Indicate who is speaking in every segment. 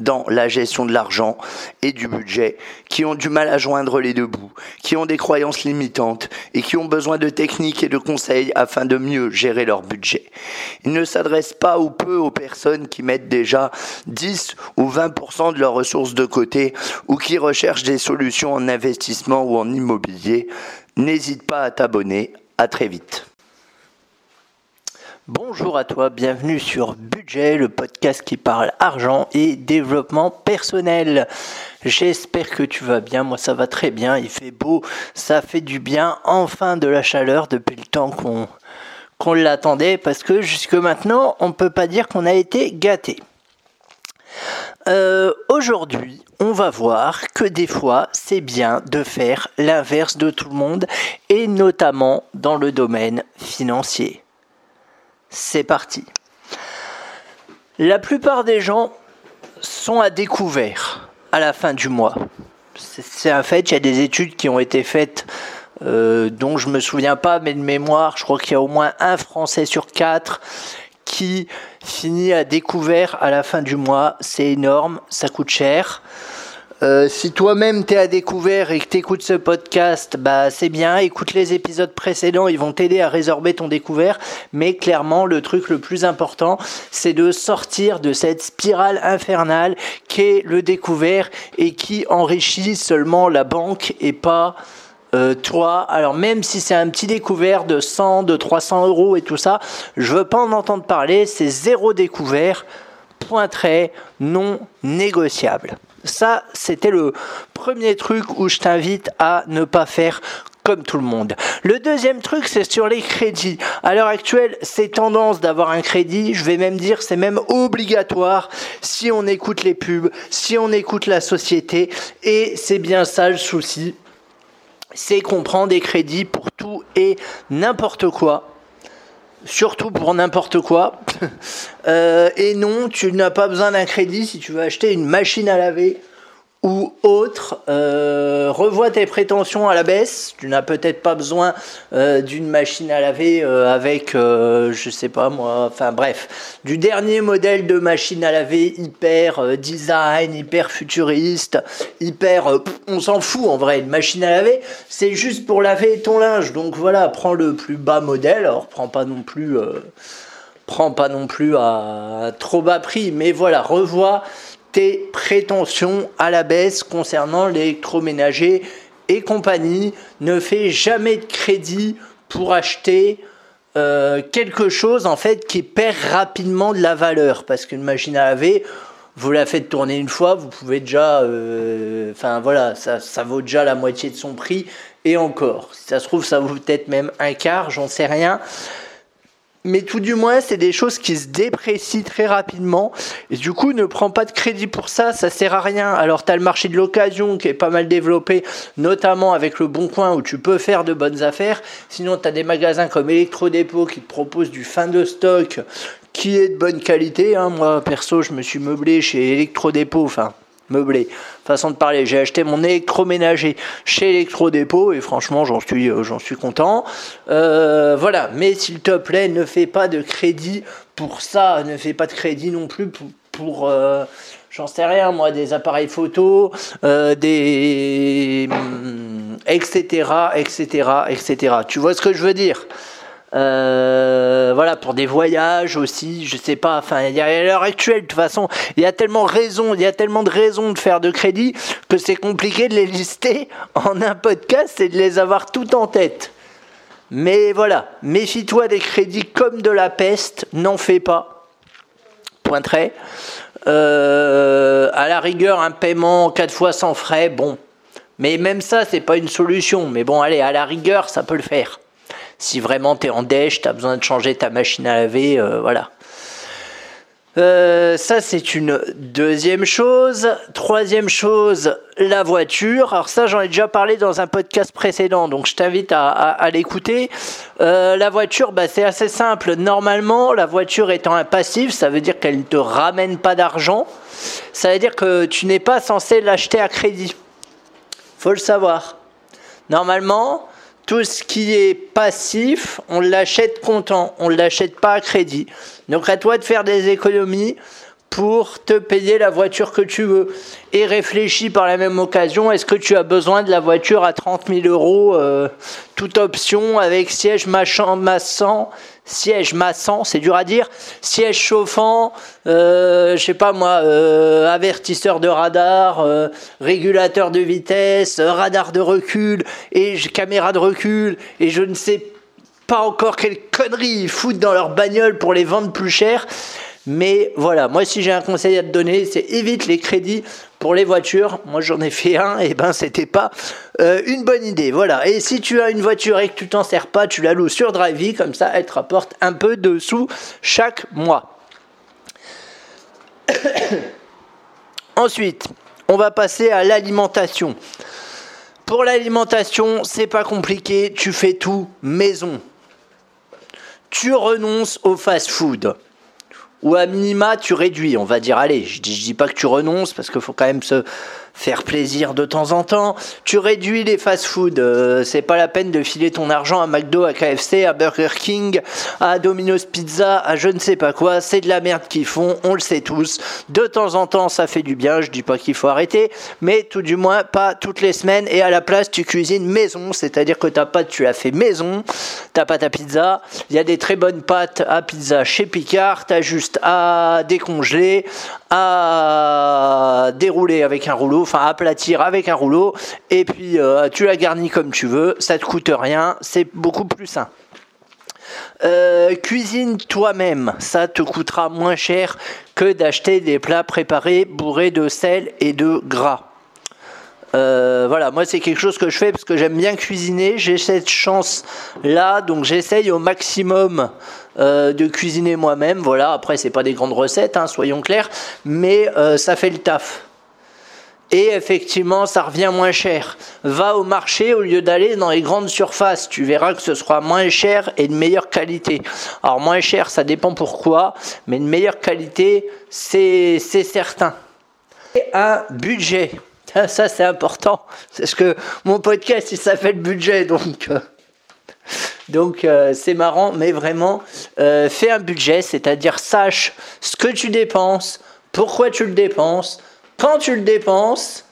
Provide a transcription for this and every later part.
Speaker 1: dans la gestion de l'argent et du budget, qui ont du mal à joindre les deux bouts, qui ont des croyances limitantes et qui ont besoin de techniques et de conseils afin de mieux gérer leur budget. Il ne s'adresse pas ou peu aux personnes qui mettent déjà 10 ou 20% de leurs ressources de côté ou qui recherchent des solutions en investissement ou en immobilier. N'hésite pas à t'abonner. À très vite. Bonjour à toi, bienvenue sur Budget, le podcast qui parle argent et développement personnel. J'espère que tu vas bien, moi ça va très bien, il fait beau, ça fait du bien, enfin de la chaleur depuis le temps qu'on qu'on l'attendait parce que jusque maintenant on ne peut pas dire qu'on a été gâté. Euh, aujourd'hui, on va voir que des fois, c'est bien de faire l'inverse de tout le monde, et notamment dans le domaine financier. C'est parti. La plupart des gens sont à découvert à la fin du mois. C'est un fait, il y a des études qui ont été faites euh, dont je me souviens pas, mais de mémoire, je crois qu'il y a au moins un Français sur quatre qui finit à découvert à la fin du mois. C'est énorme, ça coûte cher. Euh, si toi-même t'es à découvert et que t'écoutes ce podcast, bah c'est bien. Écoute les épisodes précédents, ils vont t'aider à résorber ton découvert. Mais clairement, le truc le plus important, c'est de sortir de cette spirale infernale qu'est le découvert et qui enrichit seulement la banque et pas euh, toi, alors même si c'est un petit découvert de 100, de 300 euros et tout ça, je veux pas en entendre parler, c'est zéro découvert, point très non négociable. Ça, c'était le premier truc où je t'invite à ne pas faire comme tout le monde. Le deuxième truc, c'est sur les crédits. À l'heure actuelle, c'est tendance d'avoir un crédit. Je vais même dire, c'est même obligatoire si on écoute les pubs, si on écoute la société. Et c'est bien ça le souci. C'est qu'on prend des crédits pour tout et n'importe quoi surtout pour n'importe quoi. Euh, et non, tu n'as pas besoin d'un crédit si tu veux acheter une machine à laver ou autre, euh, revois tes prétentions à la baisse. Tu n'as peut-être pas besoin euh, d'une machine à laver euh, avec, je sais pas moi, enfin bref, du dernier modèle de machine à laver hyper design, hyper futuriste, hyper, on s'en fout en vrai. Une machine à laver, c'est juste pour laver ton linge. Donc voilà, prends le plus bas modèle. Alors prends pas non plus, prends pas non plus à trop bas prix, mais voilà, revois tes prétentions à la baisse concernant l'électroménager et compagnie. Ne fais jamais de crédit pour acheter euh, quelque chose en fait qui perd rapidement de la valeur. Parce qu'une machine à laver vous la faites tourner une fois vous pouvez déjà euh, enfin voilà ça, ça vaut déjà la moitié de son prix et encore. Si ça se trouve ça vaut peut-être même un quart j'en sais rien mais tout du moins, c'est des choses qui se déprécient très rapidement. Et du coup, ne prends pas de crédit pour ça, ça sert à rien. Alors, tu as le marché de l'occasion qui est pas mal développé, notamment avec le Bon Coin où tu peux faire de bonnes affaires. Sinon, tu as des magasins comme Electrodépôt qui te proposent du fin de stock qui est de bonne qualité. Hein. Moi, perso, je me suis meublé chez Electrodépôt, enfin, meublé. Façon de parler, j'ai acheté mon électroménager chez Electrodépôt et franchement j'en suis, euh, j'en suis content. Euh, voilà, mais s'il te plaît, ne fais pas de crédit pour ça, ne fais pas de crédit non plus pour, euh, j'en sais rien moi, des appareils photo, des etc etc etc. Tu vois ce que je veux dire? Voilà, pour des voyages aussi, je sais pas. Enfin, à l'heure actuelle, de toute façon, il y a tellement de raisons de faire de crédit que c'est compliqué de les lister en un podcast et de les avoir tout en tête. Mais voilà, méfie-toi des crédits comme de la peste, n'en fais pas. Point très. Euh, à la rigueur, un paiement 4 fois sans frais, bon, Mais même ça, c'est pas une solution. Mais bon, allez, à la rigueur, ça peut le faire. Si vraiment tu es en déche, tu as besoin de changer ta machine à laver, euh, voilà. Euh, ça, c'est une deuxième chose. Troisième chose, la voiture. Alors ça, j'en ai déjà parlé dans un podcast précédent, donc je t'invite à, l'écouter. Euh, la voiture, bah, c'est assez simple. Normalement, la voiture étant un passif, ça veut dire qu'elle ne te ramène pas d'argent. Ça veut dire que tu n'es pas censé l'acheter à crédit. Faut le savoir. Normalement, tout ce qui est passif, on l'achète comptant, on ne l'achète pas à crédit. Donc à toi de faire des économies pour te payer la voiture que tu veux. Et réfléchis par la même occasion, est-ce que tu as besoin de la voiture à 30 000 euros, euh, toute option, avec siège machin, massant, siège massant, c'est dur à dire, siège chauffant, euh, je sais pas moi, euh, avertisseur de radar, euh, régulateur de vitesse, radar de recul, et caméra de recul, et je ne sais pas encore quelle conneries ils foutent dans leur bagnole pour les vendre plus cher. Mais voilà, moi si j'ai un conseil à te donner, c'est évite les crédits pour les voitures. Moi j'en ai fait un, et ben c'était pas euh, une bonne idée. Voilà. Et si tu as une voiture et que tu t'en sers pas, tu la loues sur Drivey, comme ça elle te rapporte un peu de sous chaque mois. Ensuite, on va passer à l'alimentation. Pour l'alimentation, c'est pas compliqué, tu fais tout maison. Tu renonces au fast-food ou à minima tu réduis, on va dire allez, je dis, dis pas que tu renonces parce qu'il faut quand même se faire plaisir de temps en temps. Tu réduis les fast-food. Euh, c'est pas la peine de filer ton argent à McDo, à KFC, à Burger King, à Domino's Pizza, à je ne sais pas quoi. C'est de la merde qu'ils font, on le sait tous. De temps en temps, ça fait du bien. Je dis pas qu'il faut arrêter, mais tout du moins pas toutes les semaines. Et à la place, tu cuisines maison, c'est-à-dire que ta pâte, tu l'as fait maison. Ta pâte à pizza. Il y a des très bonnes pâtes à pizza chez Picard. T'as juste à décongeler, à dérouler avec un rouleau enfin aplatir avec un rouleau, et puis euh, tu la garnis comme tu veux, ça te coûte rien, c'est beaucoup plus sain. Euh, cuisine toi-même, ça te coûtera moins cher que d'acheter des plats préparés bourrés de sel et de gras. Euh, voilà, moi c'est quelque chose que je fais parce que j'aime bien cuisiner, j'ai cette chance là, donc j'essaye au maximum de cuisiner moi-même. Voilà, après c'est pas des grandes recettes, hein, soyons clairs, mais ça fait le taf et effectivement ça revient moins cher. Va au marché au lieu d'aller dans les grandes surfaces, tu verras que ce sera moins cher et de meilleure qualité. Alors moins cher, ça dépend pourquoi, mais de meilleure qualité, c'est certain. Et un budget. Ça, c'est important. Parce que mon podcast, il s'appelle budget, donc... Euh, donc euh, c'est marrant, mais vraiment, euh, fais un budget, c'est-à-dire sache ce que tu dépenses, pourquoi tu le dépenses, quand tu le dépenses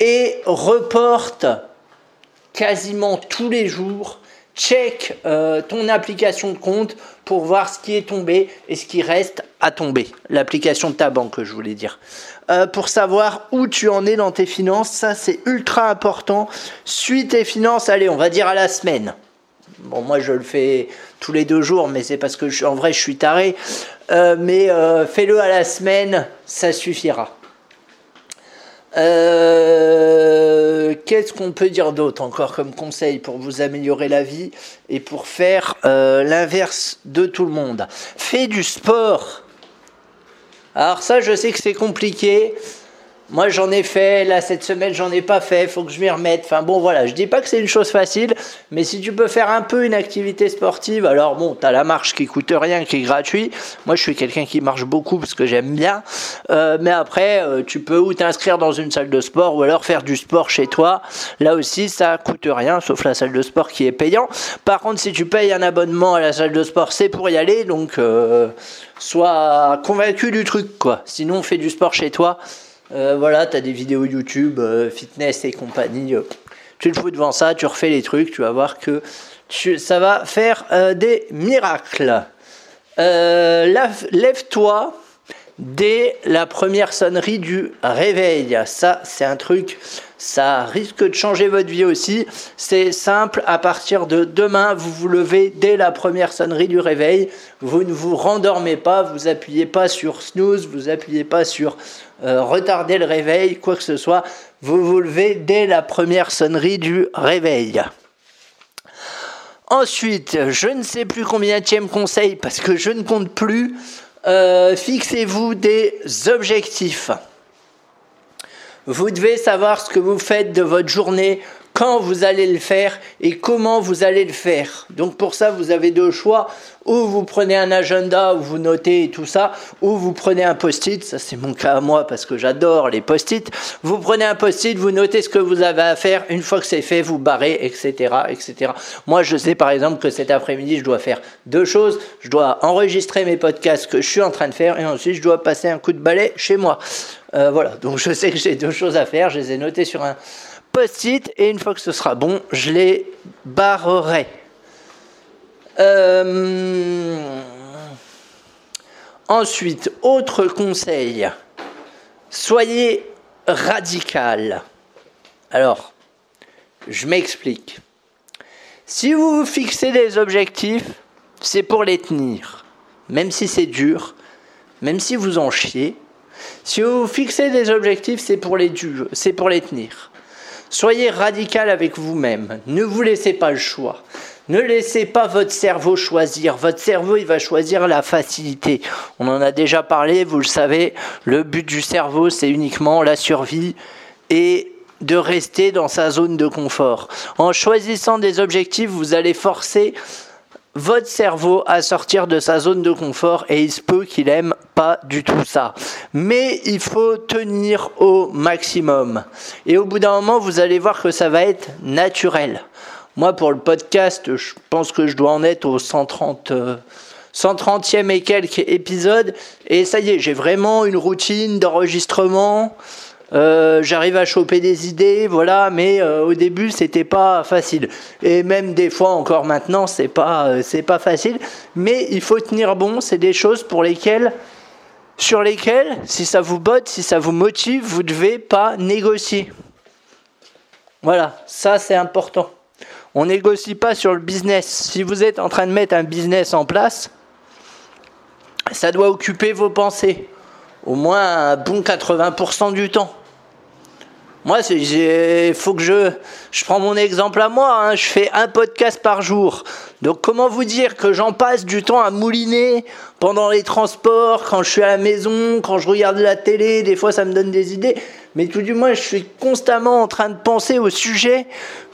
Speaker 1: et reporte quasiment tous les jours, check euh, ton application de compte pour voir ce qui est tombé et ce qui reste à tomber. L'application de ta banque, je voulais dire. Euh, pour savoir où tu en es dans tes finances, ça c'est ultra important. Suis tes finances, allez, on va dire à la semaine. Bon, moi je le fais tous les deux jours, mais c'est parce que en vrai je suis taré. Euh, mais fais-le à la semaine, ça suffira. Euh, qu'est-ce qu'on peut dire d'autre encore comme conseil pour vous améliorer la vie et pour faire euh, l'inverse de tout le monde? Fais du sport. Alors ça, je sais que c'est compliqué. Moi, j'en ai fait. Là, cette semaine, j'en ai pas fait. Faut que je m'y remette. Enfin, bon, voilà. Je dis pas que c'est une chose facile, mais si tu peux faire un peu une activité sportive, alors bon, tu as la marche qui coûte rien, qui est gratuit. Moi, je suis quelqu'un qui marche beaucoup parce que j'aime bien. Euh, mais après, euh, tu peux ou t'inscrire dans une salle de sport ou alors faire du sport chez toi. Là aussi, ça coûte rien, sauf la salle de sport qui est payant. Par contre, si tu payes un abonnement à la salle de sport, c'est pour y aller. Donc, euh, sois convaincu du truc, quoi. Sinon, fais du sport chez toi. Euh, voilà, tu as des vidéos YouTube, euh, fitness et compagnie. Euh, tu le fous devant ça, tu refais les trucs, tu vas voir que ça va faire des miracles. Lève-toi dès la première sonnerie du réveil. Ça, c'est un truc, ça risque de changer votre vie aussi. C'est simple, à partir de demain, vous vous levez dès la première sonnerie du réveil. Vous ne vous rendormez pas, vous appuyez pas sur snooze, vous appuyez pas sur euh, retarder le réveil, quoi que ce soit. vous vous levez dès la première sonnerie du réveil. Ensuite, je ne sais plus combien de conseil parce que je ne compte plus. Euh, fixez-vous des objectifs. Vous devez savoir ce que vous faites de votre journée, quand vous allez le faire et comment vous allez le faire. Donc pour ça, vous avez deux choix. Ou vous prenez un agenda où vous notez tout ça, ou vous prenez un post-it, ça c'est mon cas à moi parce que j'adore les post-it. Vous prenez un post-it, vous notez ce que vous avez à faire, une fois que c'est fait, vous barrez, etc., etc. Moi, je sais par exemple que cet après-midi, je dois faire deux choses. Je dois enregistrer mes podcasts que je suis en train de faire, et ensuite je dois passer un coup de balai chez moi. Euh, voilà, donc je sais que j'ai deux choses à faire, je les ai notées sur un post-it et une fois que ce sera bon, je les barrerai. Euh, ensuite, autre conseil, soyez radical. Alors, je m'explique. Si vous vous fixez des objectifs, c'est pour les tenir. Même si c'est dur, même si vous en chiez. Si vous vous fixez des objectifs, c'est pour les, c'est pour les tenir. Soyez radical avec vous-même. Ne vous laissez pas le choix. Ne laissez pas votre cerveau choisir. Votre cerveau, il va choisir la facilité. On en a déjà parlé, vous le savez. Le but du cerveau, c'est uniquement la survie et de rester dans sa zone de confort. En choisissant des objectifs, vous allez forcer votre cerveau à sortir de sa zone de confort et il se peut qu'il aime du tout ça. Mais il faut tenir au maximum. Et au bout d'un moment, vous allez voir que ça va être naturel. Moi, pour le podcast, je pense que je dois en être au 130, 130e et quelques épisodes. Et ça y est, j'ai vraiment une routine d'enregistrement. Euh, j'arrive à choper des idées, voilà, mais euh, au début c'était pas facile. Et même des fois encore maintenant c'est pas euh, c'est pas facile, mais il faut tenir bon. C'est des choses pour lesquelles sur lesquelles, si ça vous botte, si ça vous motive, vous devez pas négocier. Voilà, ça c'est important. On négocie pas sur le business. Si vous êtes en train de mettre un business en place, ça doit occuper vos pensées, au moins un bon 80% du temps. Moi, il faut que je, je prends mon exemple à moi. Hein. je fais un podcast par jour. Donc, comment vous dire que j'en passe du temps à mouliner pendant les transports, quand je suis à la maison, quand je regarde la télé. Des fois, ça me donne des idées. Mais tout du moins, je suis constamment en train de penser au sujet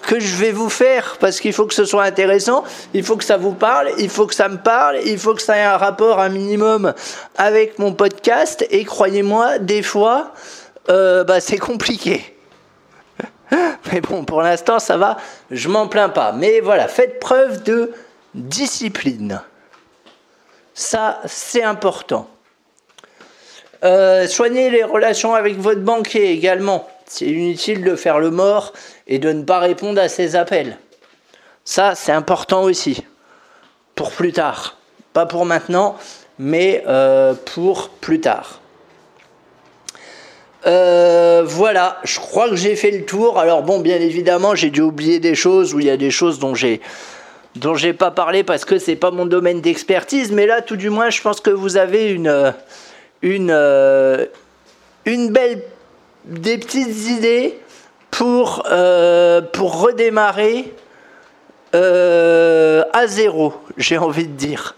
Speaker 1: que je vais vous faire parce qu'il faut que ce soit intéressant, il faut que ça vous parle, il faut que ça me parle, il faut que ça ait un rapport un minimum avec mon podcast. Et croyez-moi, des fois, euh, bah, c'est compliqué. Mais bon, pour l'instant, ça va, je m'en plains pas. Mais voilà, faites preuve de discipline. Ça, c'est important. Euh, soignez les relations avec votre banquier également. C'est inutile de faire le mort et de ne pas répondre à ses appels. Ça, c'est important aussi. Pour plus tard. Pas pour maintenant, mais euh, pour plus tard. Euh, voilà, je crois que j'ai fait le tour. Alors bon, bien évidemment, j'ai dû oublier des choses où il y a des choses dont j'ai dont j'ai pas parlé parce que c'est pas mon domaine d'expertise. Mais là, tout du moins, je pense que vous avez une une euh, belle des petites idées pour euh, pour redémarrer à zéro. J'ai envie de dire.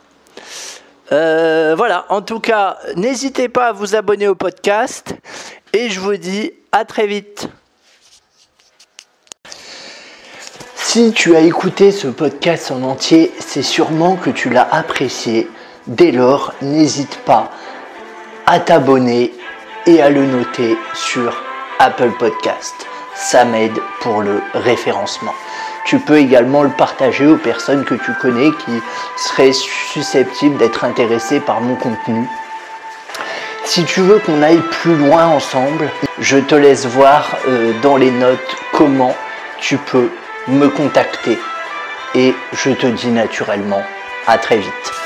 Speaker 1: voilà, en tout cas, n'hésitez pas à vous abonner au podcast et je vous dis à très vite. Si tu as écouté ce podcast en entier, c'est sûrement que tu l'as apprécié. Dès lors, n'hésite pas à t'abonner et à le noter sur Apple Podcast. Ça m'aide pour le référencement. Tu peux également le partager aux personnes que tu connais qui seraient susceptibles d'être intéressées par mon contenu si tu veux qu'on aille plus loin ensemble, je te laisse voir euh, dans les notes comment tu peux me contacter. Et je te dis naturellement à très vite.